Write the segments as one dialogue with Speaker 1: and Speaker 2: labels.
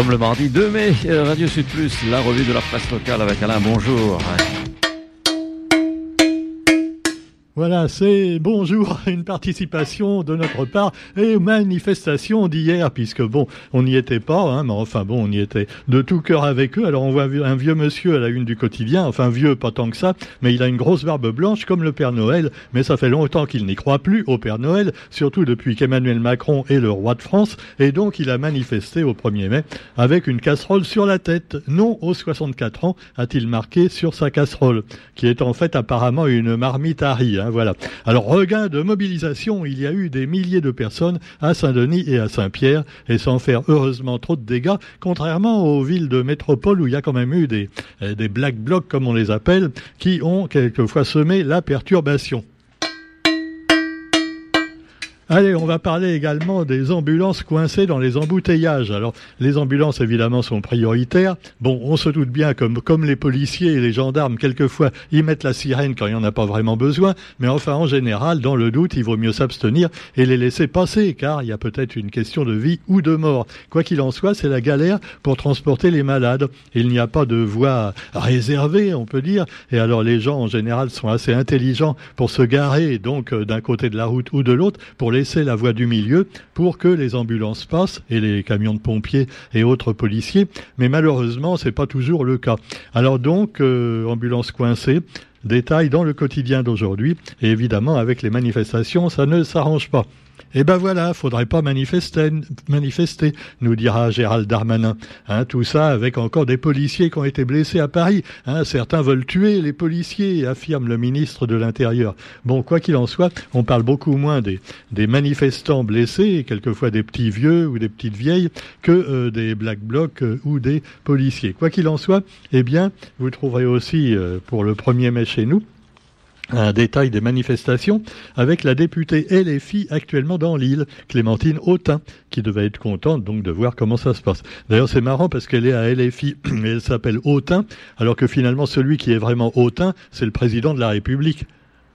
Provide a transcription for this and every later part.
Speaker 1: sommes le mardi 2 mai, euh, Radio Sud Plus, la revue de la presse locale avec Alain, bonjour.
Speaker 2: Voilà, c'est bonjour, une participation de notre part et manifestation d'hier, puisque bon, on n'y était pas, hein, mais enfin bon, on y était de tout cœur avec eux. Alors on voit un vieux monsieur à la une du quotidien, enfin vieux, pas tant que ça, mais il a une grosse barbe blanche comme le Père Noël, mais ça fait longtemps qu'il n'y croit plus au Père Noël, surtout depuis qu'Emmanuel Macron est le roi de France, et donc il a manifesté au 1er mai avec une casserole sur la tête. Non aux 64 ans, a-t-il marqué sur sa casserole, qui est en fait apparemment une marmite à. Hein, voilà. Alors, regain de mobilisation, il y a eu des milliers de personnes à Saint-Denis et à Saint-Pierre, et sans faire heureusement trop de dégâts, contrairement aux villes de métropole où il y a quand même eu des, euh, des black blocs, comme on les appelle, qui ont quelquefois semé la perturbation. Allez, on va parler également des ambulances coincées dans les embouteillages. Alors, les ambulances, évidemment, sont prioritaires. Bon, on se doute bien, comme, comme les policiers et les gendarmes, quelquefois, ils mettent la sirène quand il n'y en a pas vraiment besoin. Mais enfin, en général, dans le doute, il vaut mieux s'abstenir et les laisser passer, car il y a peut-être une question de vie ou de mort. Quoi qu'il en soit, c'est la galère pour transporter les malades. Il n'y a pas de voie réservée, on peut dire. Et alors, les gens, en général, sont assez intelligents pour se garer, donc, euh, d'un côté de la route ou de l'autre, pour les laisser la voie du milieu pour que les ambulances passent et les camions de pompiers et autres policiers. Mais malheureusement, c'est pas toujours le cas. Alors donc, euh, ambulance coincée, détail dans le quotidien d'aujourd'hui. Et évidemment, avec les manifestations, ça ne s'arrange pas. Eh ben voilà, faudrait pas manifester, nous dira Gérald Darmanin. Hein, tout ça avec encore des policiers qui ont été blessés à Paris. Hein, certains veulent tuer les policiers, affirme le ministre de l'Intérieur. Bon, quoi qu'il en soit, on parle beaucoup moins des, des manifestants blessés, quelquefois des petits vieux ou des petites vieilles, que euh, des black blocs euh, ou des policiers. Quoi qu'il en soit, eh bien, vous trouverez aussi euh, pour le 1er mai chez nous un détail des manifestations avec la députée LFI actuellement dans l'île, Clémentine Autain, qui devait être contente donc de voir comment ça se passe. D'ailleurs, c'est marrant parce qu'elle est à LFI, mais elle s'appelle Autain, alors que finalement celui qui est vraiment Autain, c'est le président de la République.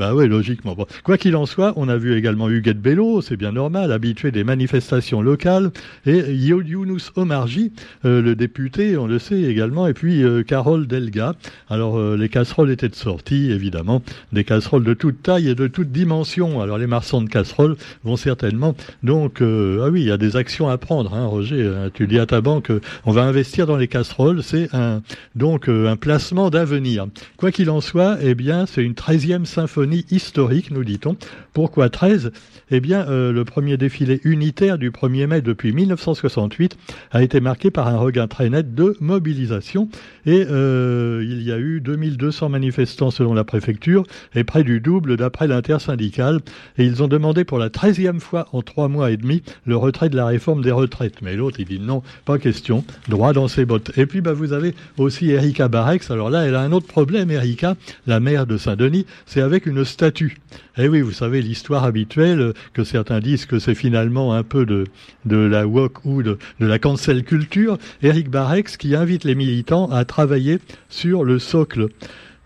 Speaker 2: Bah oui, logiquement. Quoi qu'il en soit, on a vu également Huguette Bello, c'est bien normal, habitué des manifestations locales, et Younous Omarji, euh, le député, on le sait également, et puis euh, Carole Delga. Alors euh, les casseroles étaient de sortie, évidemment, des casseroles de toute taille et de toute dimension. Alors les marchands de casseroles vont certainement. Donc, ah oui, il y a des actions à prendre, hein, Roger. Hein. tu dis à ta banque, on va investir dans les casseroles, c'est un donc un placement d'avenir. Quoi qu'il en soit, eh bien, c'est une treizième symphonie historique, nous dit-on. Pourquoi 13 Eh bien, euh, le premier défilé unitaire du 1er mai depuis 1968 a été marqué par un regain très net de mobilisation et euh, il y a eu 2200 manifestants selon la préfecture et près du double d'après l'intersyndicale et ils ont demandé pour la 13e fois en trois mois et demi le retrait de la réforme des retraites. Mais l'autre, il dit non, pas question, droit dans ses bottes. Et puis, bah, vous avez aussi Erika Barex. Alors là, elle a un autre problème, Erika, la maire de Saint-Denis, c'est avec une statue. Eh oui, vous savez, l'histoire habituelle, que certains disent que c'est finalement un peu de, la wok ou de, la cancel culture, Eric Barex qui invite les militants à travailler sur le socle.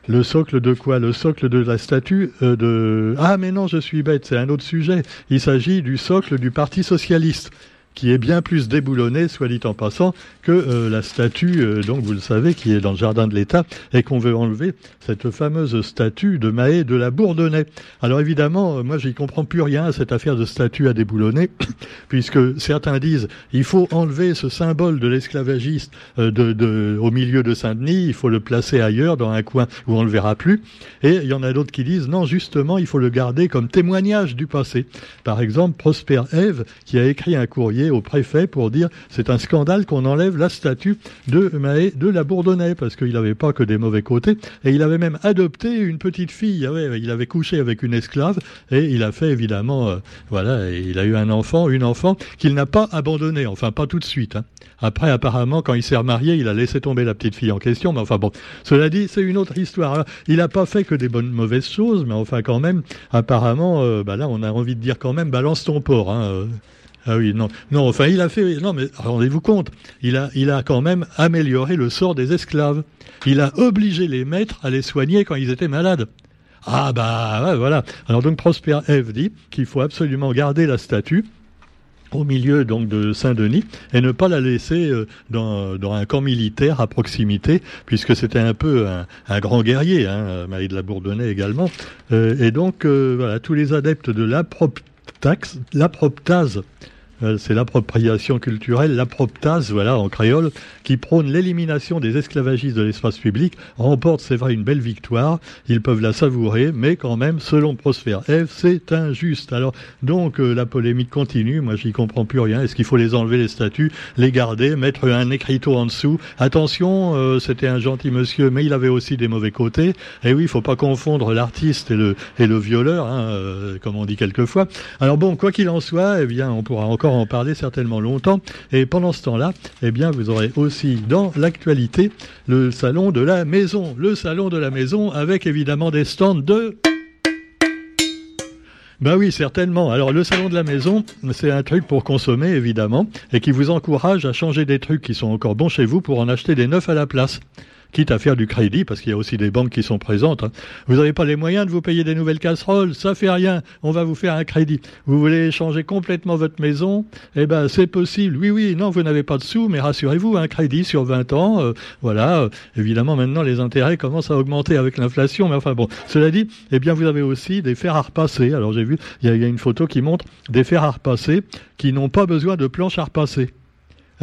Speaker 2: Le socle de quoi? Le socle de la statue euh, de... Ah mais non, je suis bête, c'est un autre sujet. Il s'agit du socle du Parti socialiste qui est bien plus déboulonnée, soit dit en passant, que euh, la statue, euh, donc vous le savez, qui est dans le jardin de l'État, et qu'on veut enlever cette fameuse statue de Mahé de la Bourdonnais. Alors évidemment, euh, moi j'y comprends plus rien à cette affaire de statue à déboulonner, puisque certains disent il faut enlever ce symbole de l'esclavagiste au milieu de Saint-Denis, il faut le placer ailleurs, dans un coin où on ne le verra plus, et il y en a d'autres qui disent non, justement, il faut le garder comme témoignage du passé. Par exemple, Prosper Eve, qui a écrit un courrier au préfet pour dire c'est un scandale qu'on enlève la statue de Mahé de la Bourdonnais parce qu'il n'avait pas que des mauvais côtés et il avait même adopté une petite fille. Ah il avait couché avec une esclave et il a fait évidemment euh, voilà, il a eu un enfant, une enfant qu'il n'a pas abandonné, enfin pas tout de suite. Hein. Après, apparemment, quand il s'est remarié, il a laissé tomber la petite fille en question. Mais enfin bon, cela dit, c'est une autre histoire. il n'a pas fait que des bonnes mauvaises choses, mais enfin quand même, apparemment, euh, bah là, on a envie de dire quand même, balance ton porc. Hein, euh. Ah oui, non, non, enfin, il a fait, non, mais rendez-vous compte, il a, il a quand même amélioré le sort des esclaves. Il a obligé les maîtres à les soigner quand ils étaient malades. Ah bah voilà. Alors donc Prosper Eve dit qu'il faut absolument garder la statue au milieu donc de Saint-Denis et ne pas la laisser euh, dans, un camp militaire à proximité puisque c'était un peu un, grand guerrier, hein, Marie de la Bourdonnais également. Euh, et donc euh, voilà, tous les adeptes de l'aproptase euh, c'est l'appropriation culturelle, l'aproptase, voilà, en créole, qui prône l'élimination des esclavagistes de l'espace public, remporte, c'est vrai, une belle victoire. Ils peuvent la savourer, mais quand même, selon Prosper F, c'est injuste. Alors, donc, euh, la polémique continue. Moi, j'y comprends plus rien. Est-ce qu'il faut les enlever, les statues, les garder, mettre un écriteau en dessous? Attention, euh, c'était un gentil monsieur, mais il avait aussi des mauvais côtés. Et oui, il faut pas confondre l'artiste et le, et le violeur, hein, comme on dit quelquefois. Alors bon, quoi qu'il en soit, eh bien, on pourra encore en parler certainement longtemps. Et pendant ce temps-là, eh bien, vous aurez aussi dans l'actualité le salon de la maison. Le salon de la maison avec évidemment des stands de... Ben oui, certainement. Alors le salon de la maison, c'est un truc pour consommer évidemment et qui vous encourage à changer des trucs qui sont encore bons chez vous pour en acheter des neufs à la place quitte à faire du crédit, parce qu'il y a aussi des banques qui sont présentes. Hein. Vous n'avez pas les moyens de vous payer des nouvelles casseroles, ça fait rien, on va vous faire un crédit. Vous voulez changer complètement votre maison, eh ben c'est possible. Oui, oui, non, vous n'avez pas de sous, mais rassurez-vous, un crédit sur 20 ans, euh, voilà. Euh, évidemment, maintenant les intérêts commencent à augmenter avec l'inflation, mais enfin bon. Cela dit, eh bien vous avez aussi des fers à repasser. Alors j'ai vu, il y, y, a une photo qui montre des fers à repasser qui n'ont pas besoin de planches à repasser.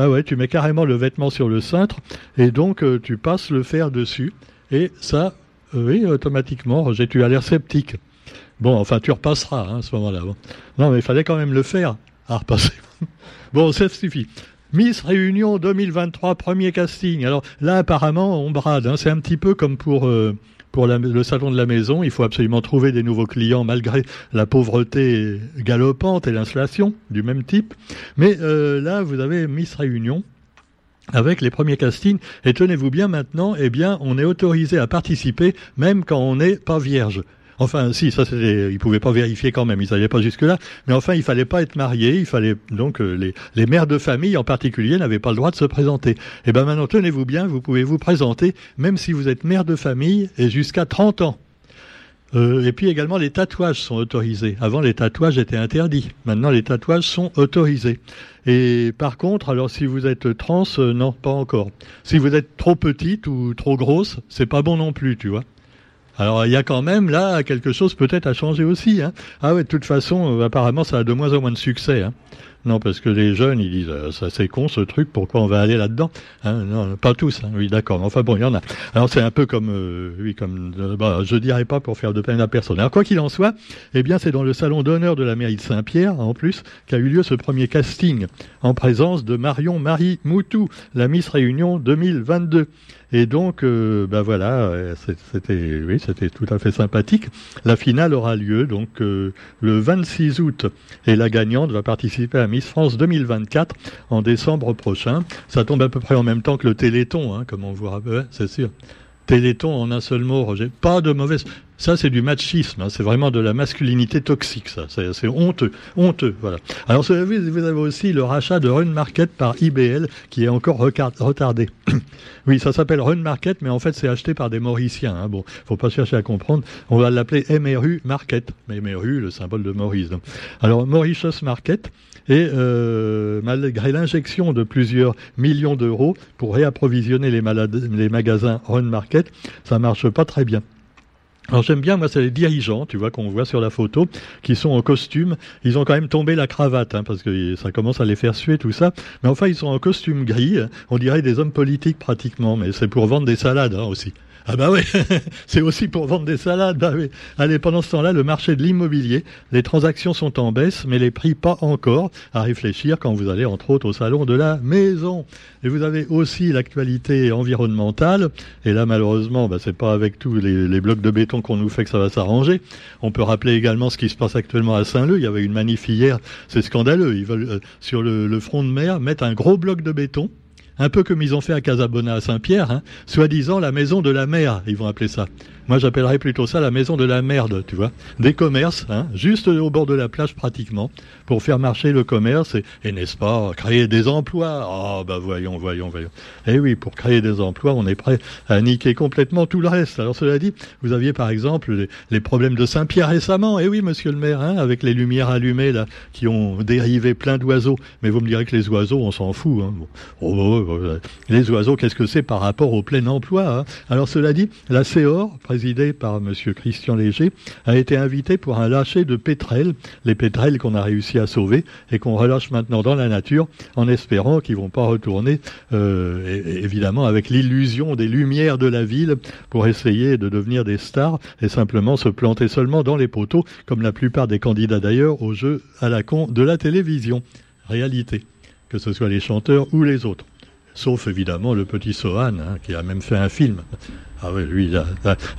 Speaker 2: Ah ouais, tu mets carrément le vêtement sur le cintre et donc euh, tu passes le fer dessus et ça, euh, oui, automatiquement, Roger, tu as l'air sceptique. Bon, enfin, tu repasseras hein, à ce moment-là. Non, mais il fallait quand même le faire à repasser. bon, ça suffit. Miss Réunion 2023, premier casting. Alors là, apparemment, on brade. Hein. C'est un petit peu comme pour euh, pour le salon de la maison, il faut absolument trouver des nouveaux clients malgré la pauvreté galopante et l'inflation du même type. Mais euh, là, vous avez Miss Réunion avec les premiers castings. Et tenez-vous bien maintenant, eh bien, on est autorisé à participer même quand on n'est pas vierge. Enfin, si, ça, c'était, ils pouvaient pas vérifier quand même, ils n'allaient pas jusque-là. Mais enfin, il fallait pas être marié, il fallait donc euh, les, les mères de famille en particulier n'avaient pas le droit de se présenter. Eh ben maintenant, tenez-vous bien, vous pouvez vous présenter, même si vous êtes mère de famille et jusqu'à 30 ans. Euh, et puis également, les tatouages sont autorisés. Avant, les tatouages étaient interdits. Maintenant, les tatouages sont autorisés. Et par contre, alors si vous êtes trans, euh, non, pas encore. Si vous êtes trop petite ou trop grosse, c'est pas bon non plus, tu vois. Alors il y a quand même là quelque chose peut-être à changer aussi. Hein. Ah ouais, de toute façon, euh, apparemment ça a de moins en moins de succès. Hein. Non, parce que les jeunes, ils disent, euh, ça c'est con ce truc, pourquoi on va aller là-dedans hein, Non, pas tous, hein, oui, d'accord. Enfin bon, il y en a. Alors c'est un peu comme, euh, oui, comme, bah, je dirais pas pour faire de peine à personne. Alors quoi qu'il en soit, eh bien c'est dans le salon d'honneur de la mairie de Saint-Pierre, en plus, qu'a eu lieu ce premier casting en présence de Marion Marie Moutou, la Miss Réunion 2022. Et donc, euh, ben voilà, euh, c'était c'était tout à fait sympathique. La finale aura lieu donc euh, le 26 août et la gagnante va participer à Miss France 2024 en décembre prochain. Ça tombe à peu près en même temps que le Téléthon, hein, comme on vous rappelle, c'est sûr. Téléthon en un seul mot, Roger. Pas de mauvaise. Ça, c'est du machisme. Hein. C'est vraiment de la masculinité toxique, ça. C'est honteux. Honteux, voilà. Alors, vous avez, vous avez aussi le rachat de Run Market par IBL qui est encore retardé. oui, ça s'appelle Run Market, mais en fait, c'est acheté par des Mauriciens. Hein. Bon, faut pas chercher à comprendre. On va l'appeler MRU Market. MRU, le symbole de Maurice. Alors, Mauritius Market. Et euh, malgré l'injection de plusieurs millions d'euros pour réapprovisionner les, les magasins Run Market, ça marche pas très bien. Alors j'aime bien, moi, c'est les dirigeants, tu vois, qu'on voit sur la photo, qui sont en costume. Ils ont quand même tombé la cravate, hein, parce que ça commence à les faire suer, tout ça. Mais enfin, ils sont en costume gris. On dirait des hommes politiques pratiquement, mais c'est pour vendre des salades hein, aussi. Ah bah oui, c'est aussi pour vendre des salades. Bah. Allez, pendant ce temps-là, le marché de l'immobilier, les transactions sont en baisse, mais les prix pas encore. À réfléchir quand vous allez entre autres au salon de la maison. Et vous avez aussi l'actualité environnementale. Et là, malheureusement, bah, c'est pas avec tous les, blocs de béton qu'on nous fait que ça va s'arranger. On peut rappeler également ce qui se passe actuellement à Saint-Leu. Il y avait une manif hier, c'est scandaleux. Ils veulent euh, sur le front de mer mettre un gros bloc de béton un peu comme ils ont fait à Casabona à Saint-Pierre, hein, soi-disant la maison de la mer, ils vont appeler ça. Moi, j'appellerais plutôt ça la maison de la merde, tu vois. Des commerces, hein, juste au bord de la plage pratiquement, pour faire marcher le commerce et, n'est-ce pas, créer des emplois. Ah, oh, bah voyons, voyons, voyons. Eh oui, pour créer des emplois, on est prêt à niquer complètement tout le reste. Alors cela dit, vous aviez par exemple les, problèmes de Saint-Pierre récemment. Eh oui, monsieur le maire, hein, avec les lumières allumées là, qui ont dérivé plein d'oiseaux. Mais vous me direz que les oiseaux, on s'en fout. Hein. Oh, oh, oh, les oiseaux, qu'est-ce que c'est par rapport au plein emploi hein Alors cela dit, la CEOR, présidée par monsieur Christian Léger, a été invitée pour un lâcher de pétrels, les pétrels qu'on a réussi à sauver et qu'on relâche maintenant dans la nature en espérant qu'ils vont pas retourner, euh, évidemment, avec l'illusion des lumières de la ville pour essayer de devenir des stars et simplement se planter seulement dans les poteaux, comme la plupart des candidats d'ailleurs au jeu à la con de la télévision. Réalité, que ce soit les chanteurs ou les autres. Sauf évidemment le petit Sohan, hein, qui a même fait un film. Ah oui, lui,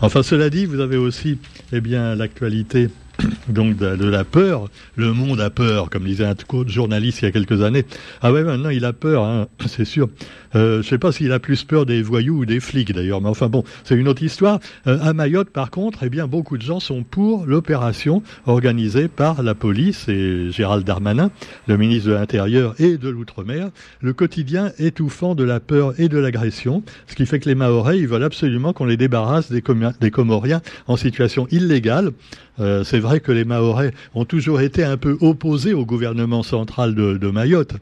Speaker 2: Enfin, cela dit, vous avez aussi, eh bien, l'actualité donc de, la peur. Le monde a peur, comme disait un journaliste il y a quelques années. Ah ouais, maintenant il a peur, hein, c'est sûr. Euh, je sais pas s'il a plus peur des voyous ou des flics d'ailleurs, mais enfin bon, c'est une autre histoire. Euh, à Mayotte, par contre, eh bien beaucoup de gens sont pour l'opération organisée par la police et Gérald Darmanin, le ministre de l'Intérieur et de l'Outre-mer, le quotidien étouffant de la peur et de l'agression, ce qui fait que les Mahorais, ils veulent absolument qu'on les débarrasse des, des Comoriens en situation illégale. Euh, c'est vrai que les Mahorais ont toujours été un peu opposés au gouvernement central de, Mayotte.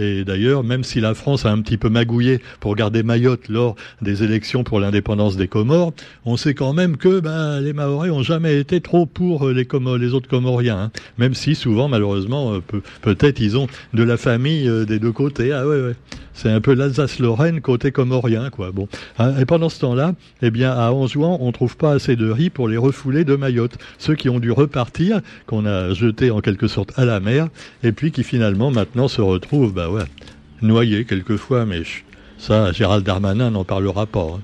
Speaker 2: Et d'ailleurs, même si la France a un petit peu magouillé pour garder Mayotte lors des élections pour l'indépendance des Comores, on sait quand même que ben, les Maoris ont jamais été trop pour les, les autres Comoriens. Hein. Même si souvent, malheureusement, euh, peut-être ils ont de la famille euh, des deux côtés. Ah ouais. C'est un peu l'Alsace-Lorraine côté comorien, quoi. Bon. Hein, et pendant ce temps-là, eh bien, à Anjouan, on trouve pas assez de riz pour les refouler de Mayotte. Ceux qui ont dû repartir, qu'on a jetés en quelque sorte à la mer, et puis qui finalement maintenant se retrouvent, bah ouais, noyés quelquefois, mais ça, Gérald Darmanin n'en parlera pas. Hein.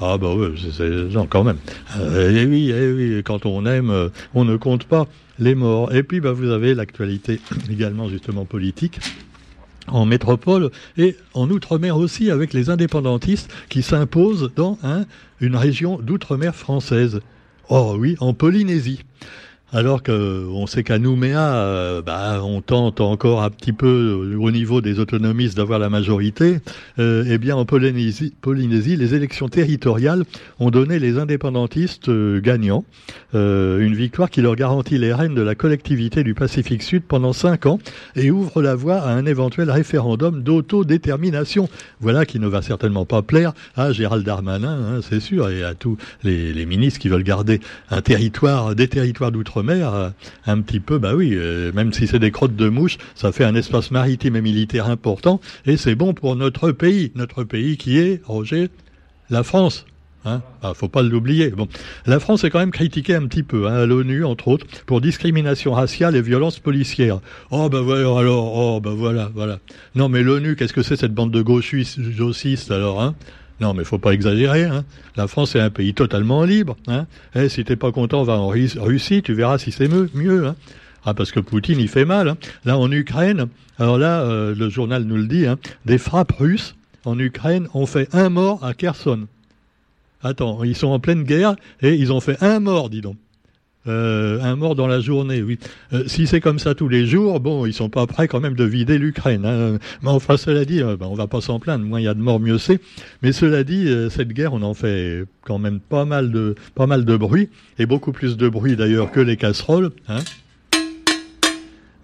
Speaker 2: Ah bah c'est non quand même. Euh, et oui, et oui, quand on aime, euh, on ne compte pas les morts. Et puis bah vous avez l'actualité également justement politique en métropole et en outre-mer aussi avec les indépendantistes qui s'imposent dans hein, une région d'outre-mer française. Oh oui, en Polynésie alors qu'on sait qu'à Nouméa, euh, bah, on tente encore un petit peu euh, au niveau des autonomistes d'avoir la majorité. Euh, eh bien, en Polynésie, les élections territoriales ont donné les indépendantistes gagnants, une victoire qui leur garantit les rênes de la collectivité du Pacifique Sud pendant cinq ans et ouvre la voie à un éventuel référendum d'autodétermination. Voilà qui ne va certainement pas plaire à Gérald Darmanin, hein, c'est sûr, et à tous les, les ministres qui veulent garder un territoire, des territoires d'outre mer, euh, un petit peu, bah oui, euh, même si c'est des crottes de mouches, ça fait un espace maritime et militaire important, et c'est bon pour notre pays, notre pays qui est, Roger, la France. Hein ah, faut pas l'oublier. Bon, la France est quand même critiquée un petit peu hein, à l'ONU, entre autres, pour discrimination raciale et violence policière. Oh ben voilà, alors, oh ben voilà, voilà. Non mais l'ONU, qu'est-ce que c'est cette bande de gauchistes alors hein? Non, mais faut pas exagérer. Hein. La France est un pays totalement libre. Hein. Eh, si t'es pas content, va en Russie, tu verras si c'est mieux. Hein. Ah, parce que Poutine, il fait mal. Hein. Là, en Ukraine, alors là, euh, le journal nous le dit, des frappes russes en Ukraine ont fait un mort à Kherson. Attends, ils sont en pleine guerre et ils ont fait un mort, dis donc. Euh, un mort dans la journée, oui. Euh, si c'est comme ça tous les jours, bon, ils sont pas prêts quand même de vider l'Ukraine. Hein. Mais enfin, cela dit, euh, ben, on va pas s'en plaindre. Moins il y a de morts, mieux c'est. Mais cela dit, cette guerre, on en fait quand même pas mal de pas mal de bruit et beaucoup plus de bruit d'ailleurs que les casseroles. Hein.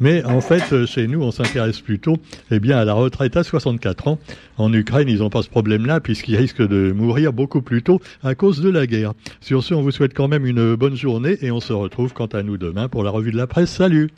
Speaker 2: Mais en fait, euh, chez nous, on s'intéresse plutôt eh bien, à la retraite à 64 ans. En Ukraine, ils n'ont pas ce problème-là puisqu'ils risquent de mourir beaucoup plus tôt à cause de la guerre. Sur ce, on vous souhaite quand même une bonne journée et on se retrouve quant à nous demain pour la revue de la presse. Salut